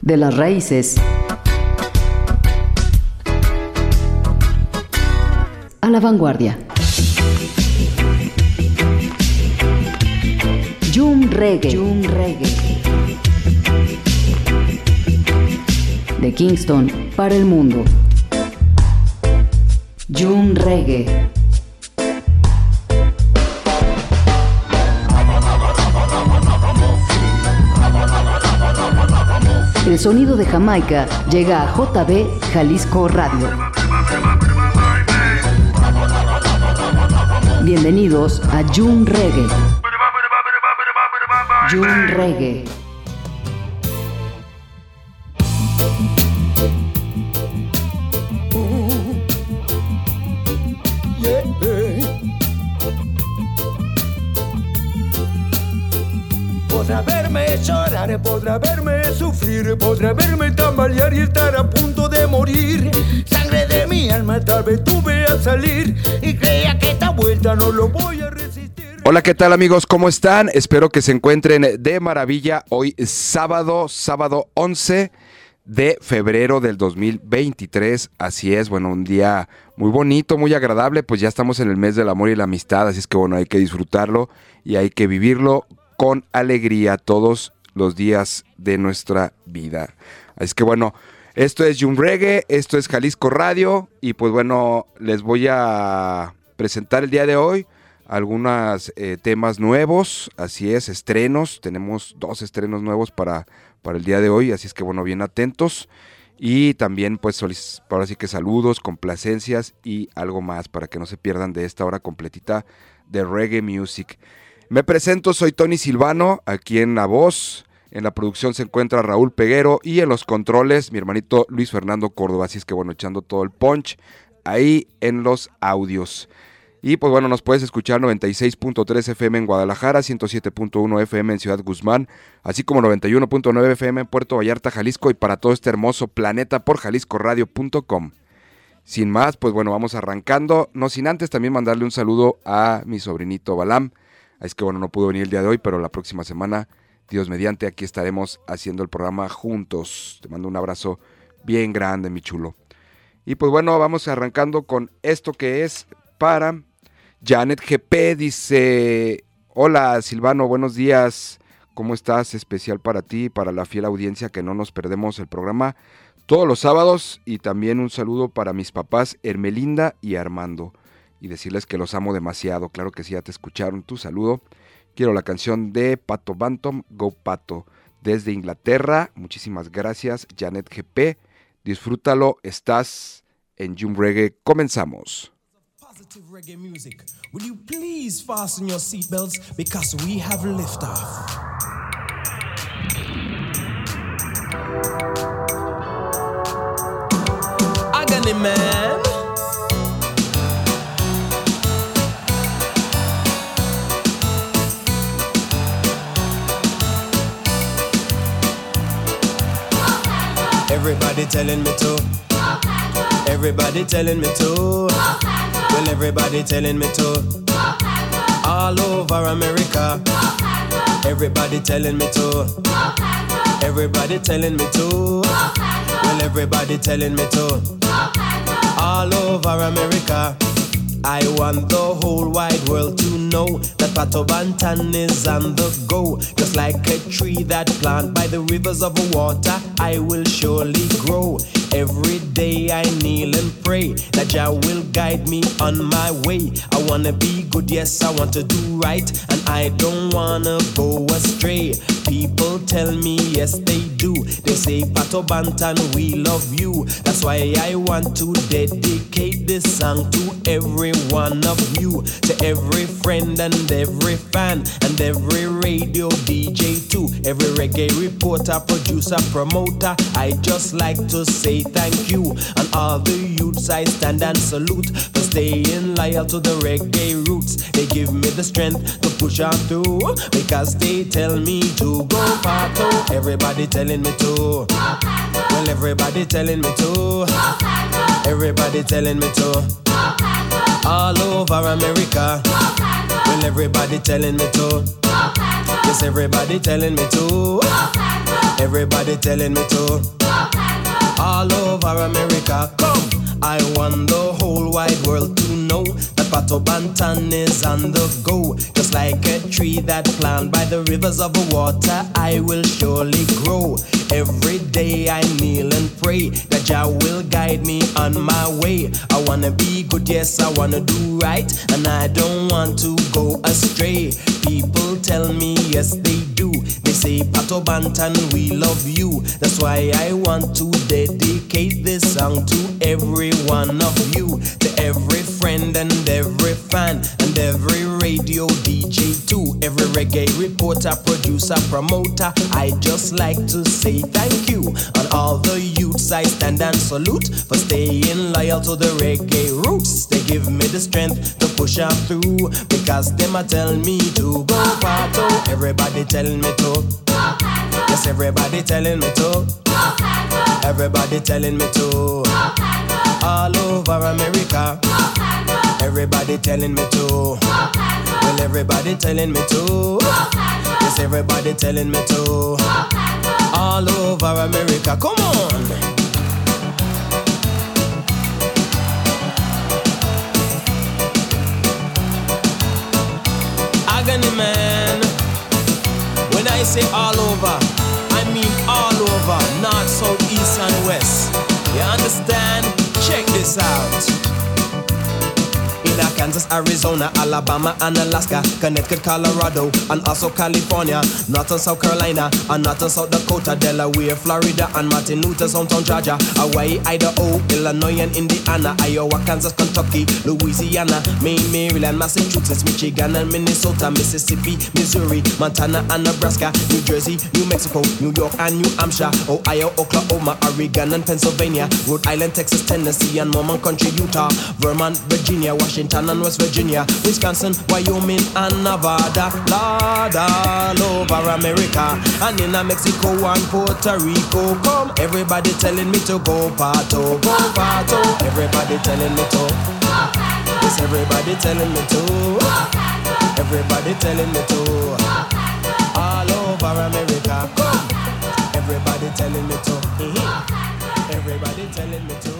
de las raíces a la vanguardia. Jum Reggae. Reggae. De Kingston para el mundo. Jum Reggae. El sonido de Jamaica llega a JB Jalisco Radio. Bienvenidos a June Reggae. June Reggae. Podrá verme llorar, podrá verme que. Hola, ¿qué tal amigos? ¿Cómo están? Espero que se encuentren de maravilla. Hoy sábado, sábado 11 de febrero del 2023. Así es, bueno, un día muy bonito, muy agradable, pues ya estamos en el mes del amor y la amistad, así es que bueno, hay que disfrutarlo y hay que vivirlo con alegría todos los días de nuestra vida. Así que bueno, esto es Jun Reggae, esto es Jalisco Radio y pues bueno, les voy a presentar el día de hoy algunos eh, temas nuevos, así es, estrenos, tenemos dos estrenos nuevos para, para el día de hoy, así es que bueno, bien atentos. Y también pues ahora sí que saludos, complacencias y algo más para que no se pierdan de esta hora completita de reggae music. Me presento, soy Tony Silvano, aquí en La Voz. En la producción se encuentra Raúl Peguero y en los controles mi hermanito Luis Fernando Córdoba. Así es que bueno, echando todo el punch ahí en los audios. Y pues bueno, nos puedes escuchar 96.3 FM en Guadalajara, 107.1 FM en Ciudad Guzmán, así como 91.9 FM en Puerto Vallarta, Jalisco y para todo este hermoso planeta por jaliscoradio.com. Sin más, pues bueno, vamos arrancando. No sin antes también mandarle un saludo a mi sobrinito Balam. Es que bueno, no pudo venir el día de hoy, pero la próxima semana, Dios mediante, aquí estaremos haciendo el programa juntos. Te mando un abrazo bien grande, mi chulo. Y pues bueno, vamos arrancando con esto que es para Janet GP. Dice, hola Silvano, buenos días. ¿Cómo estás? Especial para ti, para la fiel audiencia que no nos perdemos el programa todos los sábados y también un saludo para mis papás Hermelinda y Armando y decirles que los amo demasiado. Claro que sí, ya te escucharon tu saludo. Quiero la canción de Pato Bantom, Go Pato, desde Inglaterra. Muchísimas gracias, Janet GP. Disfrútalo, estás en Jum Reggae. Comenzamos. Man. Everybody telling me to. Everybody telling me to. Well, everybody telling me to. All over America. Everybody telling me to. Everybody telling me to. Well, everybody telling me to. All over America. I want the whole wide world to know that Pato Bantan is on the go. Just like a tree that plant by the rivers of water, I will surely grow. Every day I kneel and pray that Jah will guide me on my way. I wanna be good, yes, I want to do right, and I don't wanna go astray. People tell me, yes, they do. They say, Pato Bantan, we love you. That's why I want to dedicate this song to every one of you, to every friend and every fan, and every radio DJ too, every reggae reporter, producer, promoter. I just like to say thank you, and all the youths I stand and salute for staying loyal to the reggae roots. They give me the strength to push on through because they tell me to go Pato. Everybody telling me to. Well, everybody telling me to. Everybody telling me to. All over America. Well, everybody telling me to. Yes, everybody telling me to. Everybody telling me to. All over America, come. I want the whole wide world to know that Pato Bantan is on the go. Just like a tree that planted by the rivers of water, I will surely grow. Every day I kneel and pray that Jah will guide me on my way. I wanna be good, yes, I wanna do right, and I don't want to go astray. People tell me, yes, they do. They say, Pato Bantan, we love you. That's why I want to dedicate this song to every one of you, to every friend and every fan, and every radio DJ too, every reggae reporter, producer, promoter. I just like to say thank you. On all the youths, I stand and salute for staying loyal to the reggae roots. They give me the strength to push on through because them a tell me to go parto. Everybody telling me to. Yes, everybody telling me to. Everybody telling me to. All over America. Everybody telling me to. Well, everybody telling me to. Yes, everybody telling me to. All over America. Come on. Agony man. When I say all over, I mean all over, north, south, east, and west. You understand? Check this out. Kansas, Arizona, Alabama, and Alaska, Connecticut, Colorado, and also California, North and South Carolina, and North and South Dakota, Delaware, Florida, and Martin Luther, Hometown, Georgia, Hawaii, Idaho, Illinois, and Indiana, Iowa, Kansas, Kentucky, Louisiana, Maine, Maryland, Massachusetts, Michigan, and Minnesota, Mississippi, Missouri, Montana, and Nebraska, New Jersey, New Mexico, New York, and New Hampshire, Ohio, Oklahoma, Oregon, and Pennsylvania, Rhode Island, Texas, Tennessee, and Mormon Country, Utah, Vermont, Virginia, Washington, and West Virginia, Wisconsin, Wyoming, and Nevada, Lord, all over America, and in Mexico and Puerto Rico. Come, everybody telling me to go parto, go parto. Everybody telling me to. Yes, everybody telling me to. Everybody telling me to. All over America. Come, everybody telling me to. Everybody telling me to.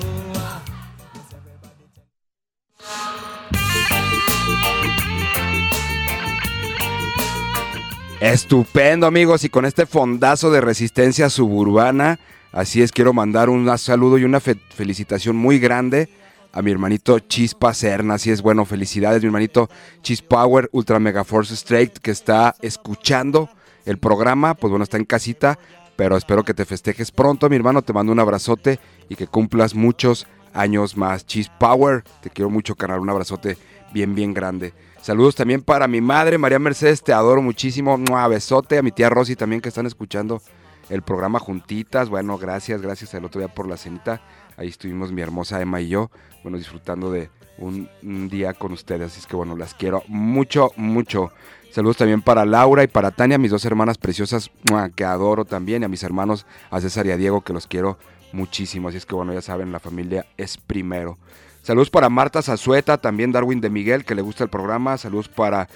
Estupendo amigos y con este fondazo de resistencia suburbana, así es, quiero mandar un saludo y una fe- felicitación muy grande a mi hermanito Chispa Serna, así es, bueno, felicidades mi hermanito Chis Power Ultra Mega Force Straight que está escuchando el programa, pues bueno, está en casita, pero espero que te festejes pronto mi hermano, te mando un abrazote y que cumplas muchos años más. Chis Power, te quiero mucho canal, un abrazote bien, bien grande. Saludos también para mi madre, María Mercedes, te adoro muchísimo. Un besote a mi tía Rosy también que están escuchando el programa juntitas. Bueno, gracias, gracias el otro día por la cenita. Ahí estuvimos mi hermosa Emma y yo, bueno, disfrutando de un, un día con ustedes. Así es que bueno, las quiero mucho, mucho. Saludos también para Laura y para Tania, mis dos hermanas preciosas, que adoro también, y a mis hermanos, a César y a Diego, que los quiero muchísimo. Así es que bueno, ya saben, la familia es primero. Saludos para Marta Zazueta, también Darwin de Miguel, que le gusta el programa. Saludos para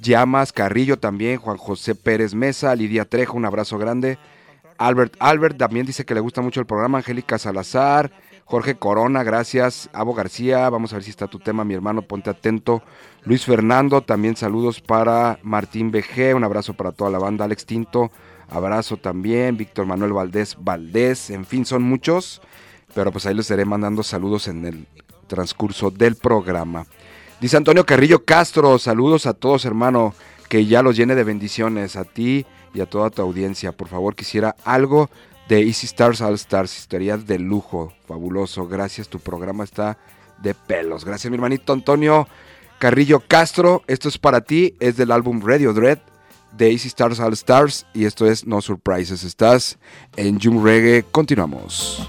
Llamas Carrillo también, Juan José Pérez Mesa, Lidia Trejo, un abrazo grande. Albert Albert también dice que le gusta mucho el programa. Angélica Salazar, Jorge Corona, gracias. Abo García, vamos a ver si está tu tema, mi hermano, ponte atento. Luis Fernando, también saludos para Martín BG, un abrazo para toda la banda. Alex Tinto, abrazo también. Víctor Manuel Valdés Valdés, en fin, son muchos. Pero pues ahí les estaré mandando saludos en el transcurso del programa. Dice Antonio Carrillo Castro, saludos a todos hermano, que ya los llene de bendiciones a ti y a toda tu audiencia. Por favor, quisiera algo de Easy Stars All Stars, historias de lujo, fabuloso. Gracias, tu programa está de pelos. Gracias mi hermanito Antonio Carrillo Castro, esto es para ti, es del álbum Radio Dread de Easy Stars All Stars y esto es No Surprises. Estás en Jum Reggae, continuamos.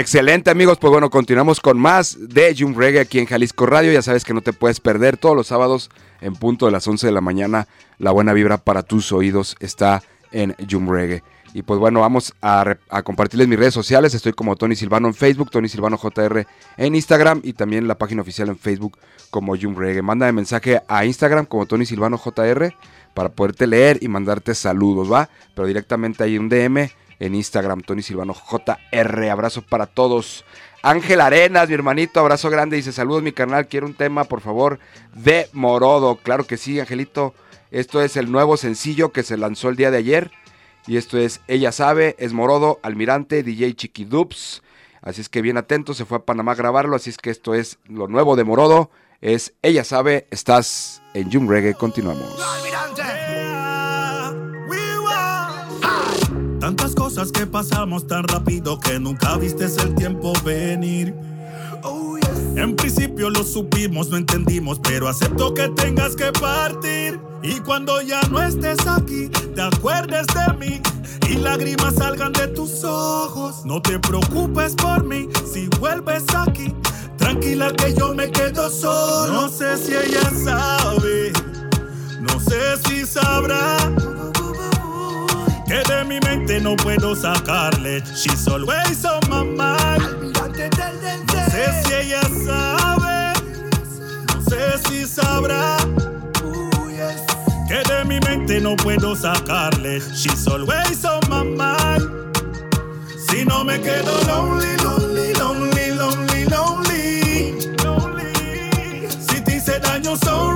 Excelente amigos, pues bueno, continuamos con más de Jum Reggae aquí en Jalisco Radio. Ya sabes que no te puedes perder todos los sábados en punto de las 11 de la mañana. La buena vibra para tus oídos está en Jum Reggae. Y pues bueno, vamos a, compartirles mis redes sociales. Estoy como Tony Silvano en Facebook, Tony Silvano JR en Instagram y también la página oficial en Facebook como Jum Reggae. Mándame mensaje a Instagram como Tony Silvano JR para poderte leer y mandarte saludos, ¿va? Pero directamente ahí un DM en Instagram, Tony Silvano JR. Abrazo para todos. Ángel Arenas, mi hermanito, abrazo grande. Dice: Saludos, mi canal. Quiero un tema, por favor, de Morodo. Claro que sí, Angelito. Esto es el nuevo sencillo que se lanzó el día de ayer. Y esto es Ella Sabe, es Morodo, Almirante, DJ Chiquidubs. Así es que bien atento, se fue a Panamá a grabarlo. Así es que esto es lo nuevo de Morodo. Es Ella Sabe, estás en Jum Reggae. Continuamos. Tantas cosas que pasamos tan rápido que nunca vistes el tiempo venir. Oh, en principio lo supimos, no entendimos, pero acepto que tengas que partir. Y cuando ya no estés aquí, te acuerdes de mí y lágrimas salgan de tus ojos. No te preocupes por mí si vuelves aquí. Tranquila que yo me quedo solo. No sé si ella sabe, no sé si sabrá no puedo sacarle. She's always on my mind. No sé si ella sabe, no sé si sabrá. Que de mi mente no puedo sacarle. She's always on my mind. Si no me quedo lonely, lonely, lonely, lonely, lonely. lonely. Si te hice daño, sorry,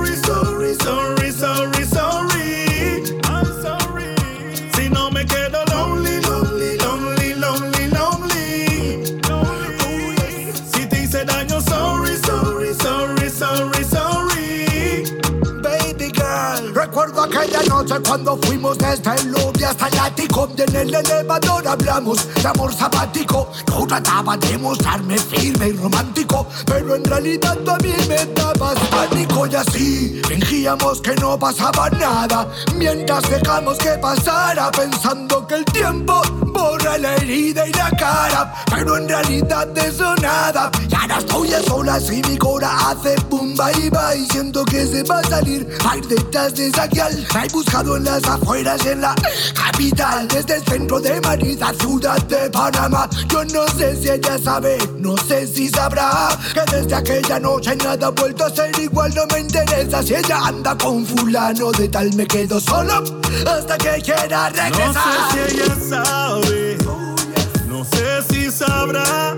noche cuando fuimos desde el lobby hasta el ático y en el elevador hablamos de amor sabático. Yo trataba de mostrarme firme y romántico, pero en realidad a mí me dabas pánico y así fingíamos que no pasaba nada mientras dejamos que pasara pensando que el tiempo borra la herida y la cara, pero en realidad de eso nada. Ya ahora estoy a solas y mi cora hace pum bye bye, siento que se va a salir, a ir detrás de esa guial. En las afueras y en la capital, desde el centro de Manila, ciudad de Panamá. Yo no sé si ella sabe, no sé si sabrá que desde aquella noche nada ha vuelto a ser igual. No me interesa si ella anda con fulano de tal, me quedo solo hasta que quiera regresar. No sé si ella sabe, no sé si sabrá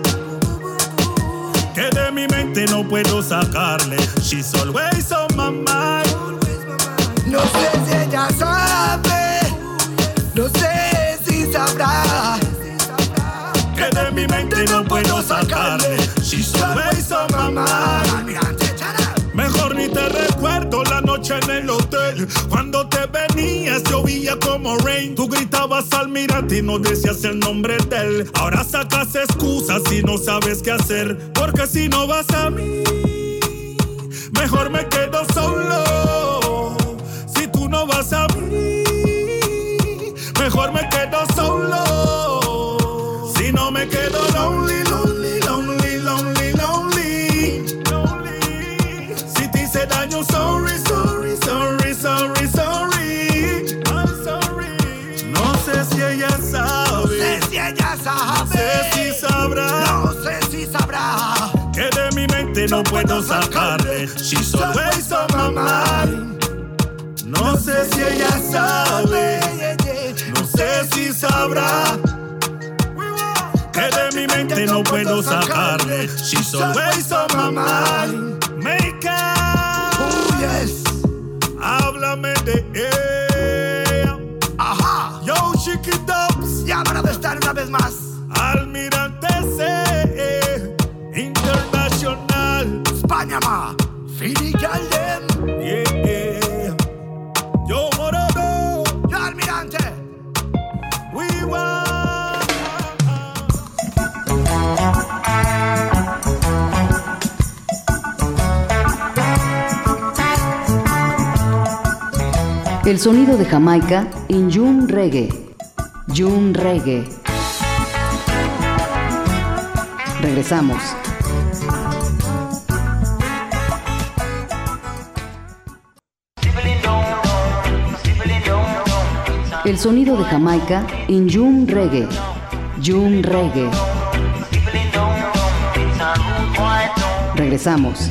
que de mi mente no puedo sacarle. She's always on my mind. No sé en. Cuando te venías llovía como rain. Tú gritabas al mirarte y no decías el nombre de él. Ahora sacas excusas y no sabes qué hacer. Porque si no vas a mí, mejor me quedo puedo sacarle. She's always on my mind. No sé si ella sabe, no sé si sabrá. Que de mi mente no puedo sacarle. She's always on my mind. Make up, Oh, yes. háblame de ella. Ajá. Yo, Chiqui Dubs, Ya para de estar una vez más. Almirante Internacional. España, ma. Fini Galdem. Yeah. Yo, Morado. Yo, almirante. We want. El sonido de Jamaica en Jun Reggae. Jun Reggae. Regresamos. El sonido de Jamaica en Jun Reggae. Jun Reggae. Regresamos.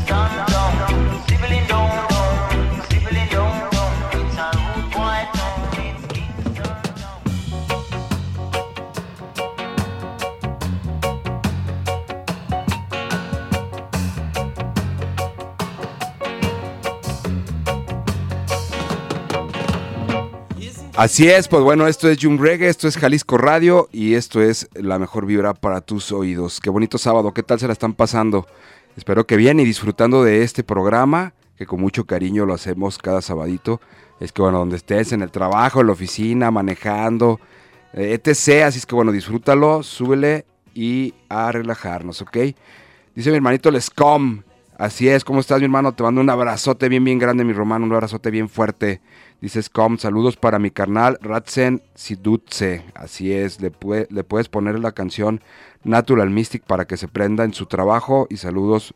Así es, pues bueno, esto es Jum Reggae, esto es Jalisco Radio y esto es la mejor vibra para tus oídos. Qué bonito sábado, ¿qué tal se la están pasando? Espero que bien y disfrutando de este programa, que con mucho cariño lo hacemos cada sabadito. Es que bueno, donde estés, en el trabajo, en la oficina, manejando, eh, etc. Así es que bueno, disfrútalo, súbele y a relajarnos, ¿ok? Dice mi hermanito Lescom. Así es, ¿cómo estás mi hermano? Te mando un abrazote bien, bien grande, mi romano, un abrazote bien fuerte. Dice Scom, saludos para mi carnal Ratsen Sidutse. Así es, le, le puedes poner la canción Natural Mystic para que se prenda en su trabajo y saludos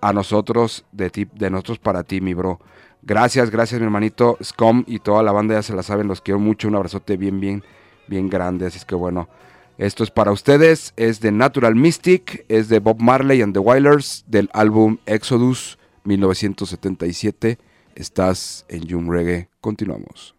a nosotros, de, ti, de nosotros para ti, mi bro. Gracias, gracias mi hermanito Scom y toda la banda ya se la saben, los quiero mucho, un abrazote bien, bien, bien grande. Así es que bueno, esto es para ustedes, es de Natural Mystic, es de Bob Marley and the Wailers del álbum Exodus 1977. Estás en Jum Reggae. Continuamos.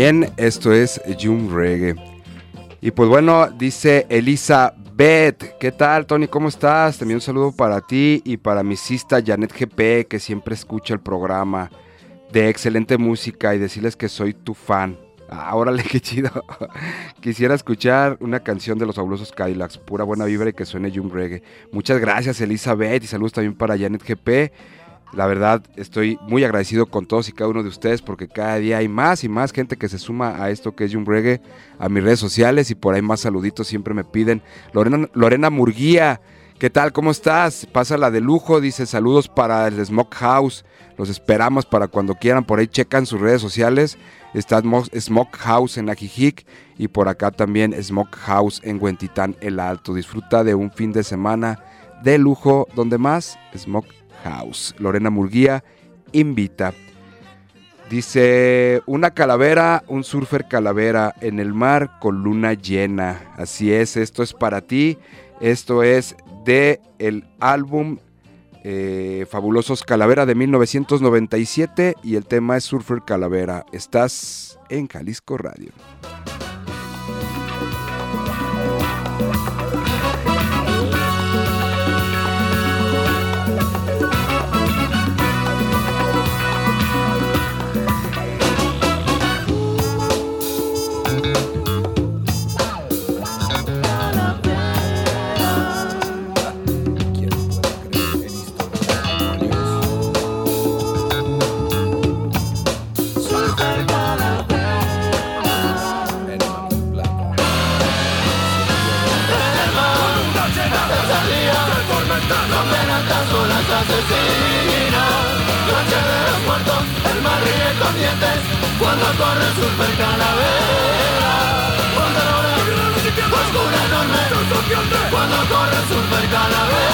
Bien, esto es Jum Reggae. Y pues bueno, dice Elizabeth, ¿qué tal Tony? ¿Cómo estás? También un saludo para ti y para mi sista Janet GP, que siempre escucha el programa de excelente música y decirles que soy tu fan. Ah, órale, qué chido. Quisiera escuchar una canción de los fabulosos Cadillacs, pura buena vibra y que suene Jum Reggae. Muchas gracias Elizabeth y saludos también para Janet GP. La verdad, estoy muy agradecido con todos y cada uno de ustedes porque cada día hay más y más gente que se suma a esto que es Jung Reggae, a mis redes sociales y por ahí más saluditos siempre me piden. Lorena, Lorena Murguía, ¿qué tal? ¿Cómo estás? Pásala de lujo, dice saludos para el Smoke House. Los esperamos para cuando quieran, por ahí checan sus redes sociales. Está Smoke House en Ajijic y por acá también Smoke House en Huentitán el Alto. Disfruta de un fin de semana de lujo, donde más Smoke House. Lorena Murguía invita. Dice, una calavera, un surfer calavera en el mar con luna llena. Así es, esto es para ti. Esto es de el álbum eh, Fabulosos Calavera de 1997 y el tema es Surfer Calavera. Estás en Jalisco Radio. Cuando corre super calavera Oscura enorme cuando corre super calavera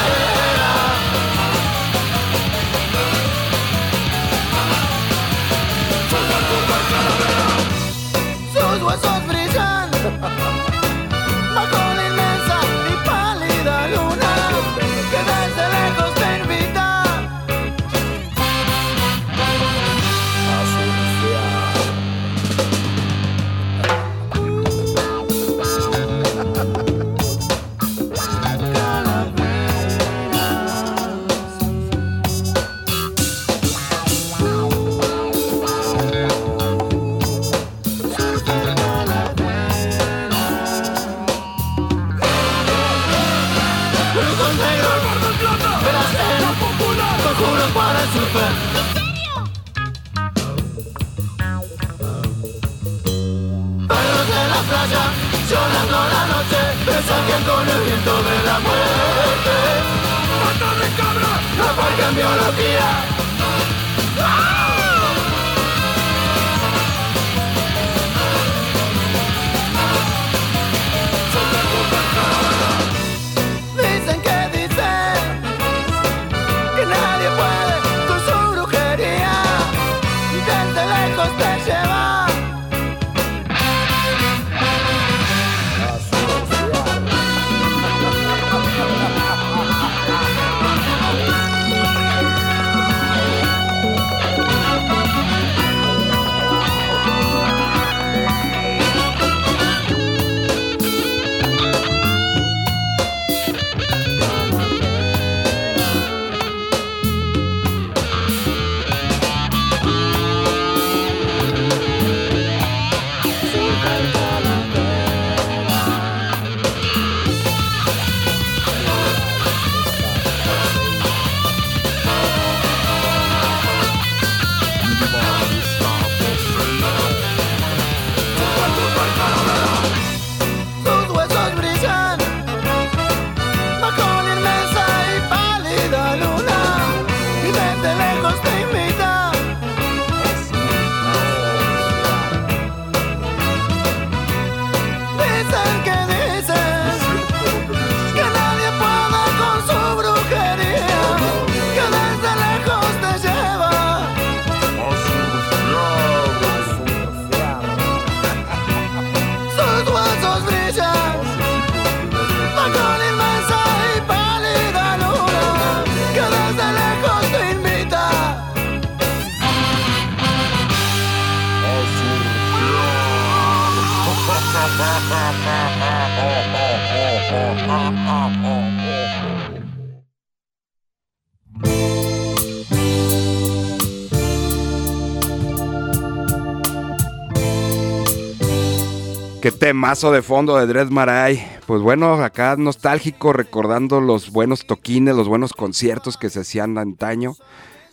temazo de fondo de Dread Marai. Pues bueno, acá nostálgico recordando los buenos toquines, los buenos conciertos que se hacían antaño,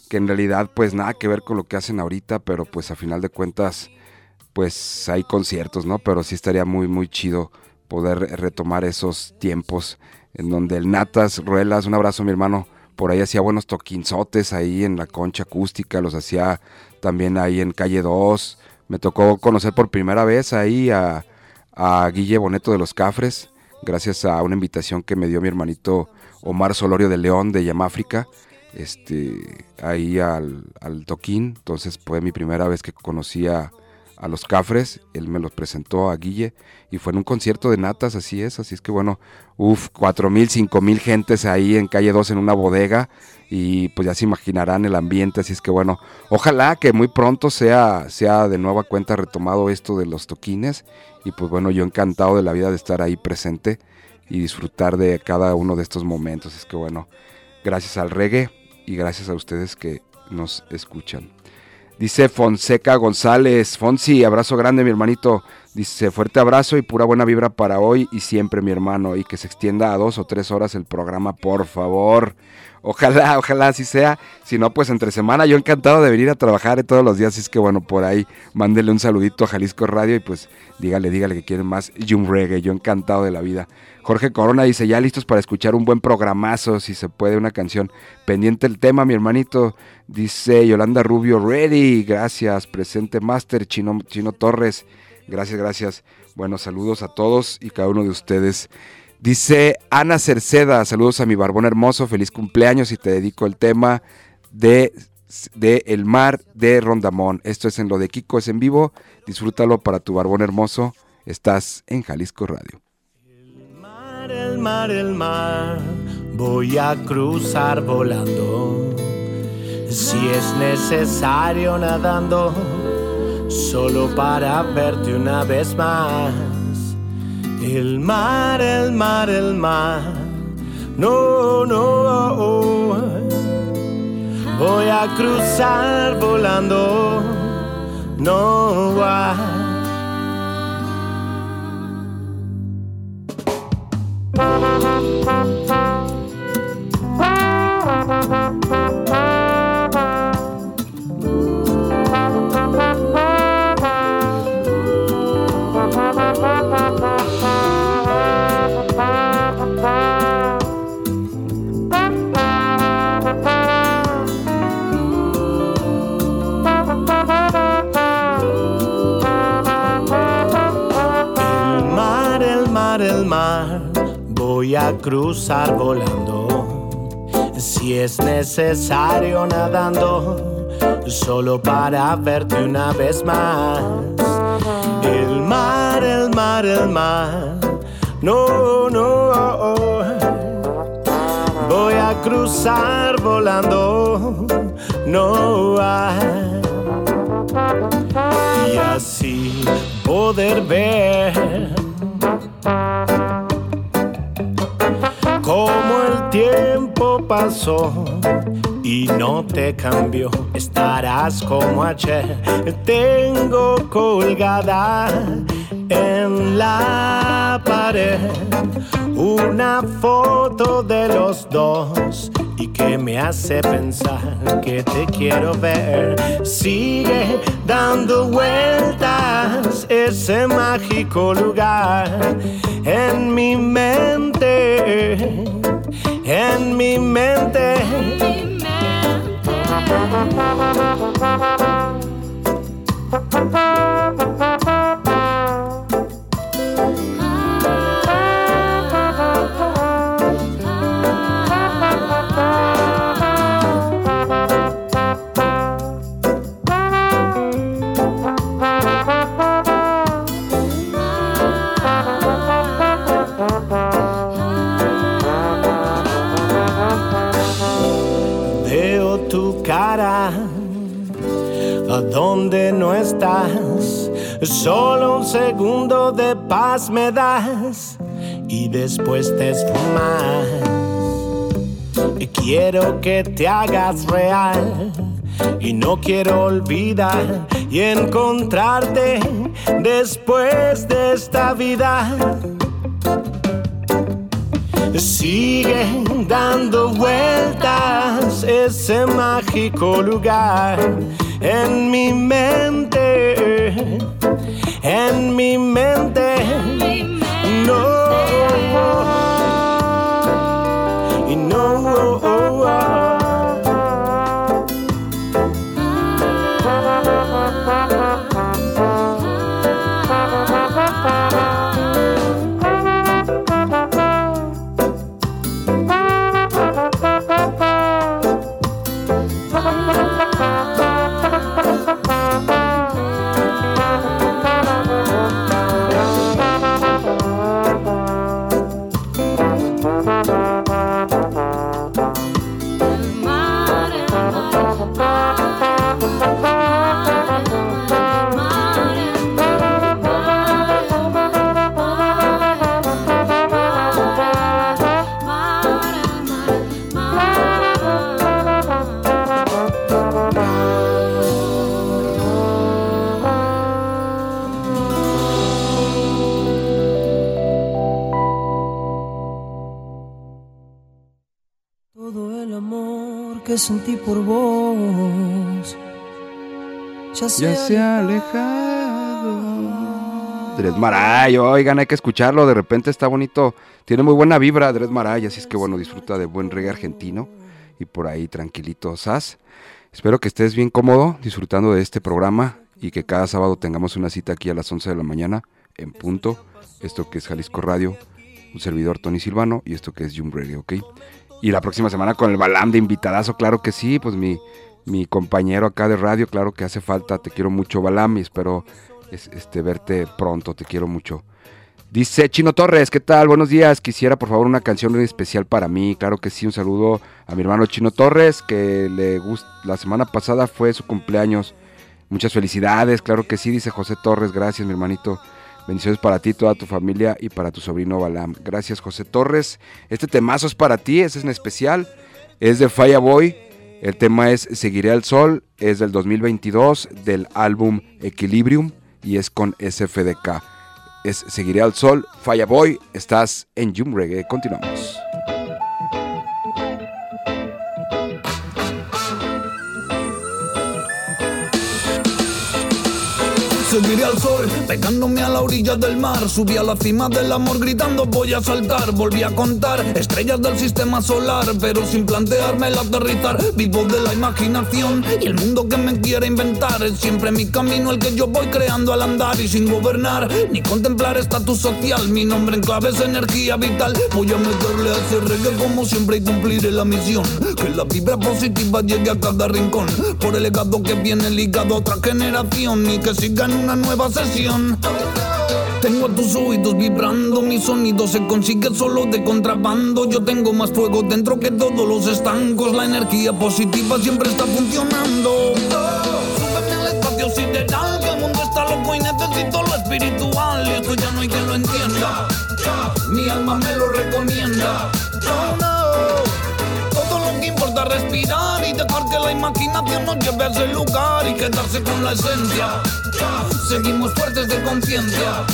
que en realidad pues nada que ver con lo que hacen ahorita, pero pues a final de cuentas pues hay conciertos, ¿no? Pero sí estaría muy muy chido poder retomar esos tiempos en donde el Natas Ruelas, un abrazo mi hermano, por ahí hacía buenos toquinzotes ahí en la concha acústica, los hacía también ahí en calle 2. Me tocó conocer por primera vez ahí a a Guille Boneto de los Cafres, gracias a una invitación que me dio mi hermanito Omar Solorio de León de Yamáfrica, este, ahí al, al toquín. Entonces fue mi primera vez que conocí a, los Cafres, él me los presentó a Guille y fue en un concierto de natas, así es, así es que bueno, uff, cuatro mil, cinco mil gentes ahí en calle 2 en una bodega y pues ya se imaginarán el ambiente, así es que bueno, ojalá que muy pronto sea, sea de nueva cuenta retomado esto de los toquines y pues bueno, yo encantado de la vida de estar ahí presente y disfrutar de cada uno de estos momentos, es que bueno, gracias al reggae y gracias a ustedes que nos escuchan. Dice Fonseca González, Fonsi, abrazo grande mi hermanito. Dice, fuerte abrazo y pura buena vibra para hoy y siempre mi hermano. Y que se extienda a dos o tres horas el programa, por favor. Ojalá, ojalá así sea. Si no, pues entre semana yo encantado de venir a trabajar todos los días. Así es que bueno, por ahí mándele un saludito a Jalisco Radio y pues dígale, dígale que quieren más Jum Reggae. Yo encantado de la vida. Jorge Corona dice, ya listos para escuchar un buen programazo, si se puede, una canción. Pendiente el tema, mi hermanito. Dice Yolanda Rubio, ready. Gracias, presente Master Chino, Chino Torres. Gracias, gracias. Bueno, saludos a todos y cada uno de ustedes. Dice Ana Cerceda, saludos a mi barbón hermoso, feliz cumpleaños y te dedico el tema de, de El Mar de Rondamón. Esto es en lo de Kiko, es en vivo. Disfrútalo para tu barbón hermoso. Estás en Jalisco Radio. El mar, el mar, el mar, voy a cruzar volando. Si es necesario nadando, solo para verte una vez más. El mar, el mar, el mar, no, no, voy a cruzar volando, no. El voy a cruzar volando. Si es necesario nadando, solo para verte una vez más. El mar, el mar, el mar, no, no, voy a cruzar volando, no hay y así poder ver tiempo pasó y no te cambió. Estarás como ayer. Tengo colgada en la pared una foto de los dos y que me hace pensar que te quiero ver. Sigue dando vueltas ese mágico lugar en mi mente, en mi mente. Donde no estás. Solo un segundo de paz me das y después te esfumas. Quiero que te hagas real y no quiero olvidar y encontrarte después de esta vida. Sigue dando vueltas ese mágico lugar en mi mente, en mi mente. Se, ha alejado. Dres Maray, oigan, hay que escucharlo. De repente está bonito. Tiene muy buena vibra, Dres Maray. Así es que bueno, disfruta de buen reggae argentino. Y por ahí tranquilito, Sas. Espero que estés bien cómodo disfrutando de este programa y que cada sábado tengamos una cita aquí a las 11 de la mañana en punto. Esto que es Jalisco Radio, un servidor Tony Silvano y esto que es Jum Radio, ¿ok? Y la próxima semana con el Balam de invitadazo, claro que sí, pues mi, mi compañero acá de radio, claro que hace falta, te quiero mucho Balam y espero este, verte pronto, te quiero mucho. Dice Chino Torres, ¿qué tal? Buenos días, quisiera por favor una canción especial para mí, claro que sí, un saludo a mi hermano Chino Torres, que le gusta, la semana pasada fue su cumpleaños, muchas felicidades, claro que sí, dice José Torres, gracias mi hermanito. Bendiciones para ti, toda tu familia y para tu sobrino Balam. Gracias, José Torres. Este temazo es para ti, ese es en especial. Es de Fireboy. El tema es Seguiré al Sol. Es del 2022 del álbum Equilibrium y es con SFDK. Es Seguiré al Sol. Fireboy, estás en Jum Reggae. Continuamos. Seguiré al sol, pegándome a la orilla del mar. Subí a la cima del amor gritando voy a saltar. Volví a contar estrellas del sistema solar, pero sin plantearme el aterrizar. Vivo de la imaginación y el mundo que me quiere inventar. Es siempre mi camino el que yo voy creando al andar y sin gobernar ni contemplar estatus social. Mi nombre en clave es energía vital. Voy a meterle a ese reggae como siempre y cumpliré la misión. Que la vibra positiva llegue a cada rincón. Por el legado que viene ligado a otra generación y que sigan una nueva sesión. Tengo a tus oídos vibrando, mi sonido se consigue solo de contrabando. Yo tengo más fuego dentro que todos los estancos, la energía positiva siempre está funcionando. Súbeme al espacio sideral, que el mundo está loco y necesito lo espiritual. Y esto ya no hay quien lo entienda. Mi alma me lo recomienda. Todo lo que importa es respirar y dejar que la imaginación nos lleve a ese lugar y quedarse con la esencia. Seguimos fuertes de conciencia.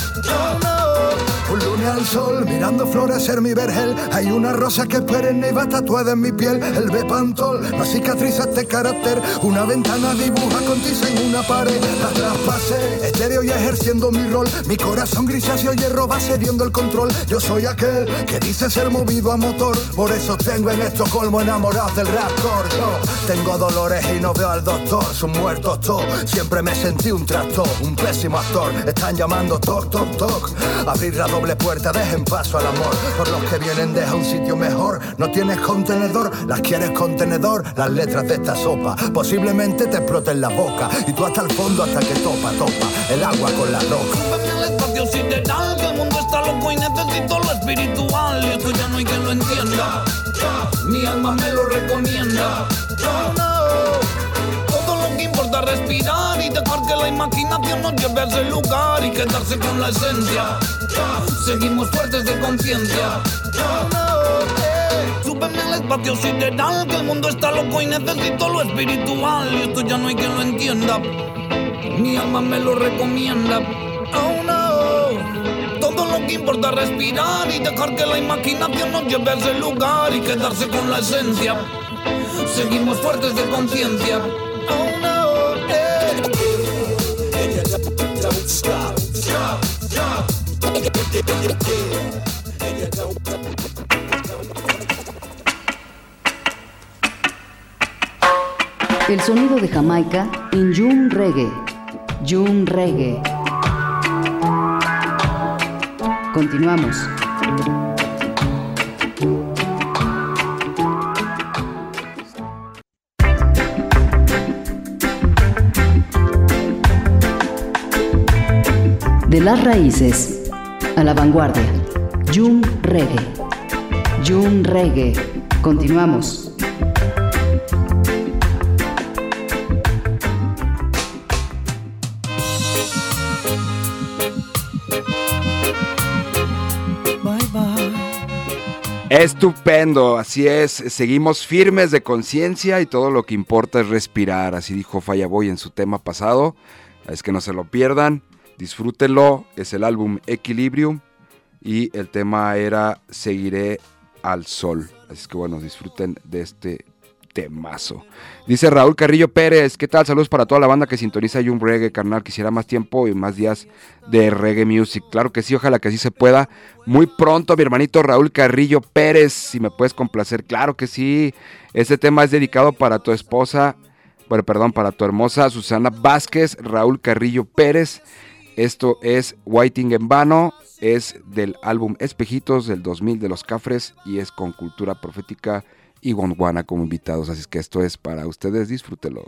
Un lunes al sol, mirando florecer mi vergel. Hay una rosa que perenne y va tatuada en mi piel. El bepantol, la cicatriz de carácter. Una ventana dibuja con tiza en una pared. La traspasé, estéreo y ejerciendo mi rol. Mi corazón grisáceo hierro va cediendo el control. Yo soy aquel que dice ser movido a motor. Por eso tengo en Estocolmo enamorado del raptor. Yo tengo dolores y no veo al doctor. Son muertos todos. Siempre me sentí un tractor, un pésimo actor. Están llamando toc, toc, toc. Abrir la doble puerta, dejen paso al amor. Por los que vienen, deja un sitio mejor. No tienes contenedor, las quieres contenedor. Las letras de esta sopa posiblemente te exploten la boca. Y tú hasta el fondo, hasta que topa, topa. El agua con la roca. el espacio sideral, que el mundo está loco y necesito lo espiritual. Y esto ya no hay quien lo entienda. Mi alma me lo recomienda. Que importa es respirar y dejar que la imaginación nos lleve a ese lugar y quedarse con la esencia. Seguimos fuertes de conciencia. Súbeme al espacio sideral, que el mundo está loco y necesito lo espiritual. Y esto ya no hay quien lo entienda. Mi alma me lo recomienda. Oh no. Todo lo que importa es respirar y dejar que la imaginación nos lleve a ese lugar y quedarse con la esencia. Seguimos fuertes de conciencia. El sonido de Jamaica en June Reggae. June Reggae. Continuamos. Las raíces a la vanguardia. June Reggae. June Reggae. Continuamos. Bye bye. Estupendo, así es, seguimos firmes de conciencia y todo lo que importa es respirar, así dijo Fallaboy en su tema pasado, es que no se lo pierdan, disfrútenlo, es el álbum Equilibrium y el tema era Seguiré al Sol, así que bueno, disfruten de este temazo. Dice Raúl Carrillo Pérez, ¿qué tal? Saludos para toda la banda que sintoniza un Reggae, carnal. Quisiera más tiempo y más días de reggae music. Claro que sí, ojalá que así se pueda. Muy pronto, mi hermanito Raúl Carrillo Pérez, si me puedes complacer. Claro que sí. Este tema es dedicado para tu esposa, bueno, perdón, para tu hermosa Susana Vázquez, Raúl Carrillo Pérez. Esto es Whiting en Vano, es del álbum Espejitos del 2000 de los Cafres y es con Cultura Profética y Gondwana como invitados. Así que esto es para ustedes, disfrútelo.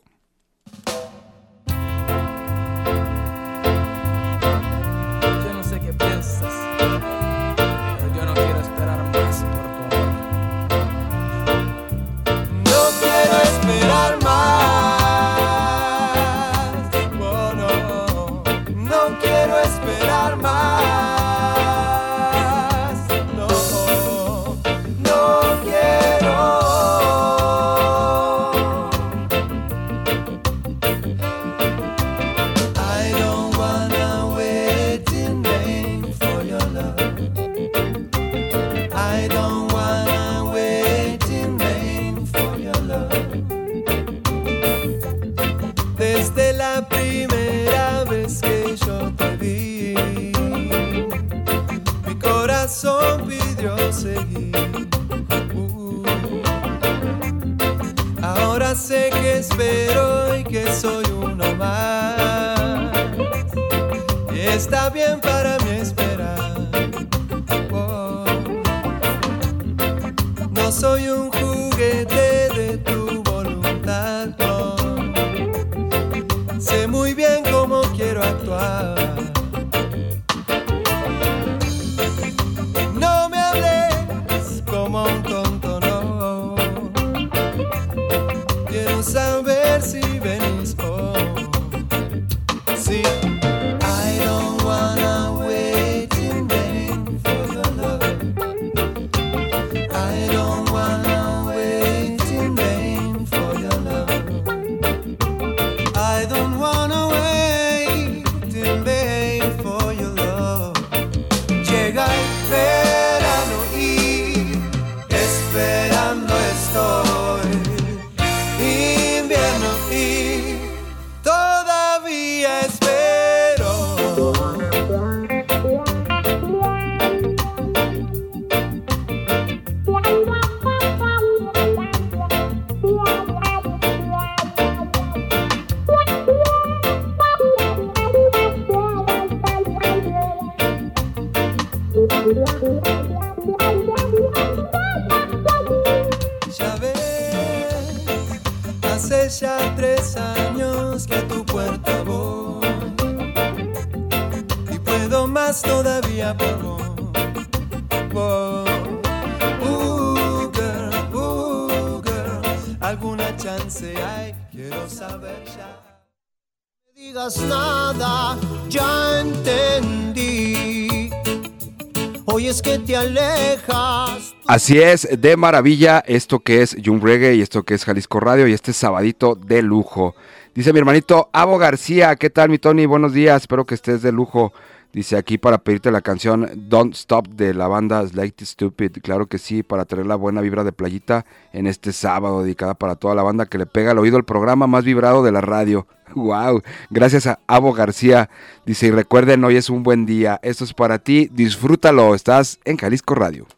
Así es, de maravilla, esto que es Jung Reggae y esto que es Jalisco Radio y este sabadito de lujo. Dice mi hermanito Abo García, ¿qué tal mi Tony? Buenos días, espero que estés de lujo. Dice aquí para pedirte la canción Don't Stop de la banda Slate Stupid. Claro que sí, para tener la buena vibra de playita en este sábado, dedicada para toda la banda que le pega al oído el programa más vibrado de la radio. Wow, gracias a Abo García. Dice, y recuerden, hoy es un buen día. Esto es para ti, disfrútalo. Estás en Jalisco Radio.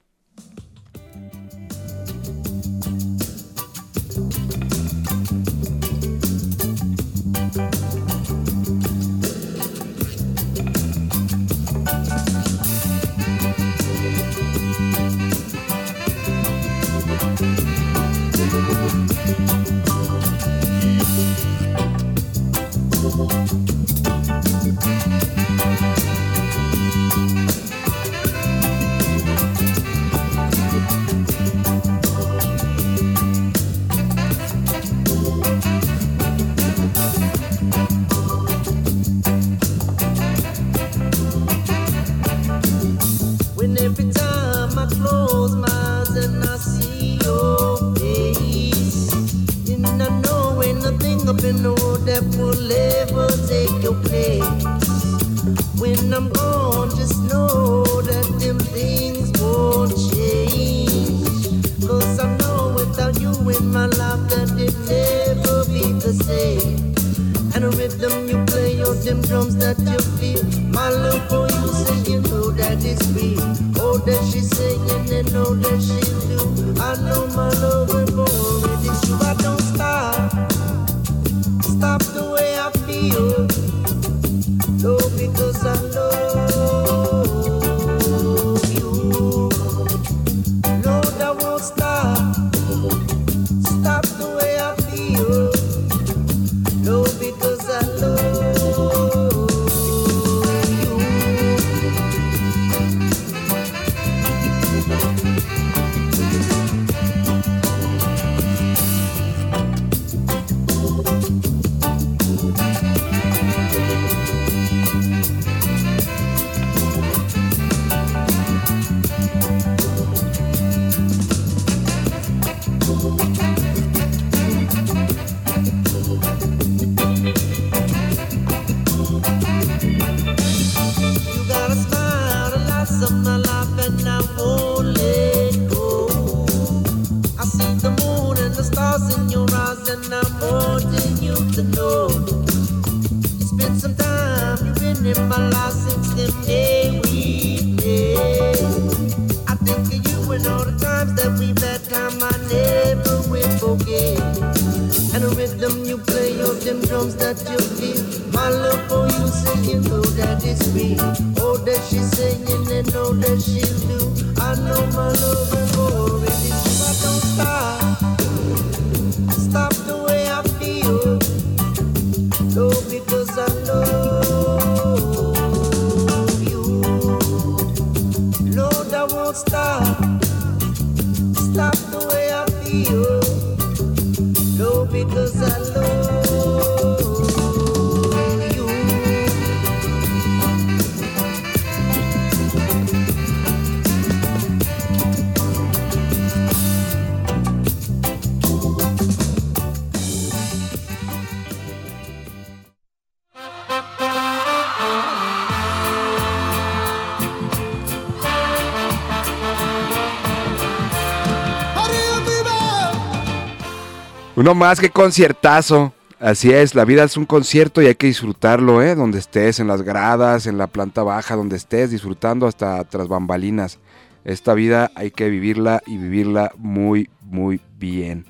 Uno más que conciertazo. Así es, la vida es un concierto y hay que disfrutarlo, ¿eh? Donde estés, en las gradas, en la planta baja, donde estés, disfrutando hasta tras bambalinas. Esta vida hay que vivirla y vivirla muy, muy bien.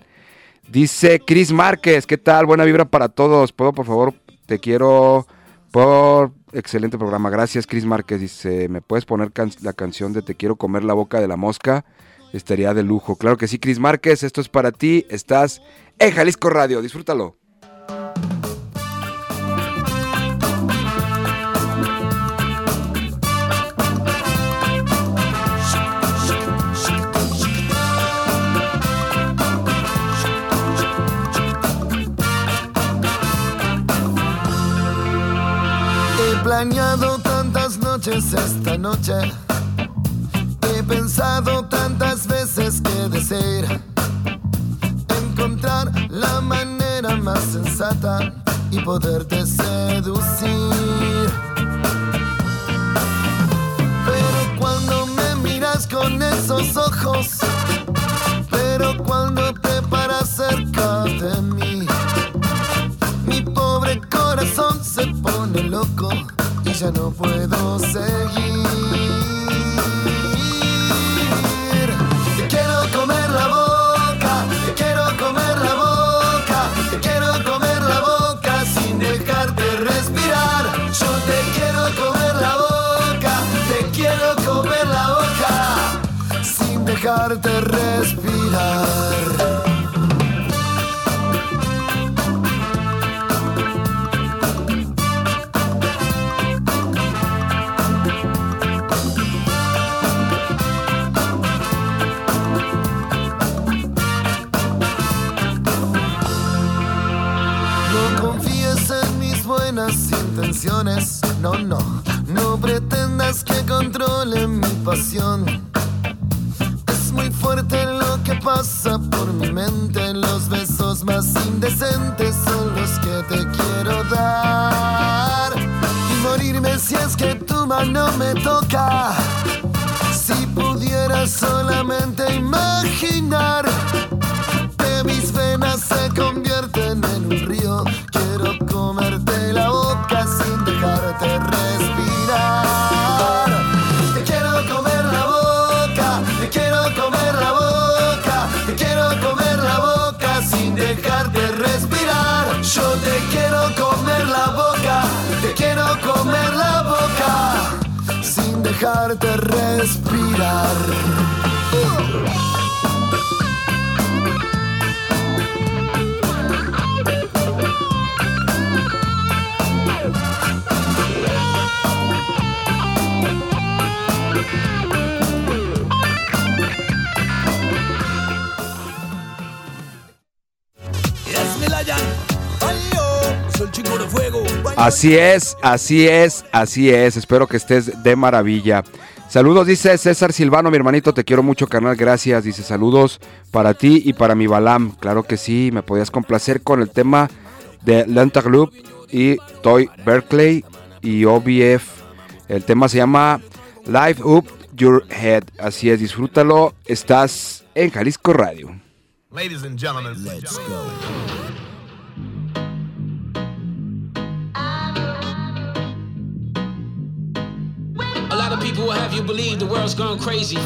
Dice Cris Márquez, ¿qué tal? Buena vibra para todos. ¿Puedo, por favor, te quiero por excelente programa? Gracias, Cris Márquez. Dice, ¿me puedes poner la canción de Te quiero comer la boca de la mosca? estaría de lujo. Claro que sí, Cris Márquez, esto es para ti. Estás en Jalisco Radio, disfrútalo. He planeado tantas noches esta noche Pensado tantas veces que desear encontrar la manera más sensata y poderte seducir. Pero cuando me miras con esos ojos, pero cuando te paras cerca de mí, mi pobre corazón se pone loco y ya no puedo seguir. Dejarte respirar. Así es, así es, así es. Espero que estés de maravilla. Saludos, dice César Silvano, mi hermanito, te quiero mucho, carnal, gracias. Dice saludos para ti y para mi Balam. Claro que sí, me podías complacer con el tema de Loop y Toy Berkeley y OBF. El tema se llama Live Up Your Head. Así es, disfrútalo. Estás en Jalisco Radio. Ladies and gentlemen, let's go. People will have you believe the world's gone crazy.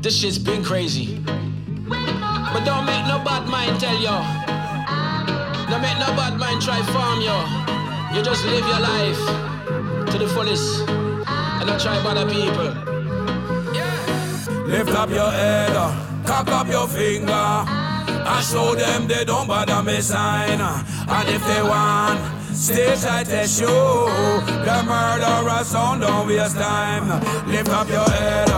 This shit's been crazy. But don't make no bad mind tell y'all. Don't make no bad mind try farm y'all. You just live your life to the fullest and not try bother people. Lift up your head, uh, cock up your finger, and show them they don't bother me sign. uh, And if they want, stay tight test you. The murderer sound don't waste time. Lift up your head,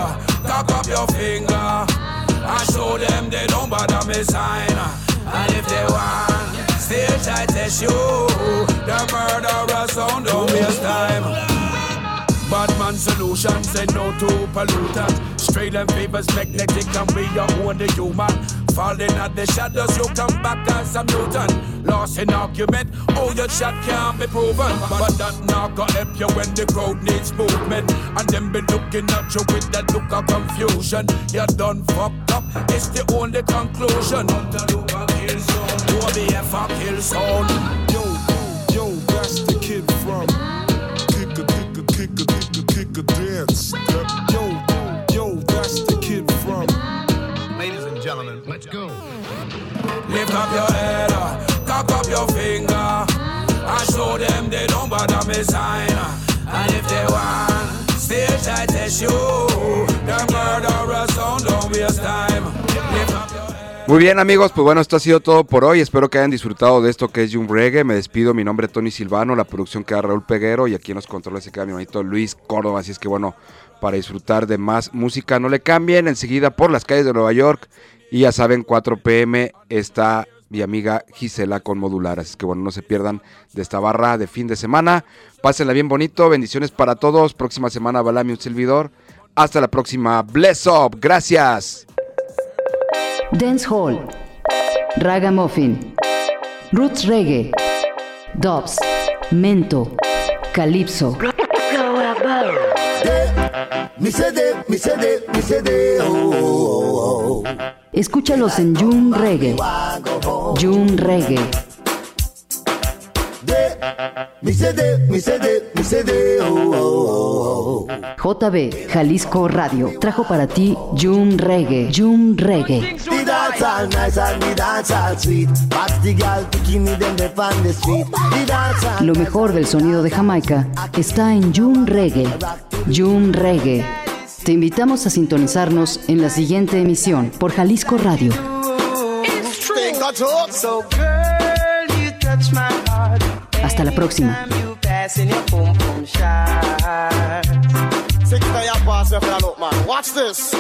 cock up your finger, and show them they don't bother me sign. And if they want, stay tight test you. The murderer sound don't waste time. Batman solution said no to pollutant. Straight and favors magnetic and we are own the human. Falling at the shadows, you come back as a mutant. Lost in argument, all your shot can't be proven. But that not gonna help you when the crowd needs movement. And them be looking at you with that look of confusion. You're done fucked up, it's the only conclusion. Who be a fuck kill sound? Yo, yo, that's the kid from Kick a, kick a, kick a, kick a, kick a dance. Yo, gentlemen, let's go. Lift up your head, cock up your finger, and show them they don't bother me sign. And if they want, stay tight as you. The murderer sound don't waste time. Lift up your Muy bien amigos, pues bueno, esto ha sido todo por hoy. Espero que hayan disfrutado de esto que es Jum Reggae. Me despido, mi nombre es Tony Silvano, la producción queda Raúl Peguero y aquí en los controles se queda mi hermanito Luis Córdoba. Así es que bueno, para disfrutar de más música, no le cambien. Enseguida por las calles de Nueva York y ya saben, 4 pm está mi amiga Gisela con modular. Así que bueno, no se pierdan de esta barra de fin de semana. Pásenla bien bonito. Bendiciones para todos. Próxima semana, Balami, un servidor. Hasta la próxima. Bless up. Gracias. Dance Hall, Ragamuffin, Roots Reggae, Dubs, Mento, Calypso. Mi CD, mi CD, mi CD, oh, oh, oh. Escúchalos en June Reggae. June Reggae. Mi CD, mi CD, mi CD, oh, oh, oh. JB Jalisco Radio trajo para ti June Reggae. June Reggae. The dance all nice and the dance all sweet. Pass the girl me them on the street. The dance all Lo mejor del sonido de Jamaica está en June Reggae. June Reggae. Te invitamos a sintonizarnos en la siguiente emisión por Jalisco Radio. So girl, you touch my heart. Hasta la próxima. Take it to your boss, man. Watch this.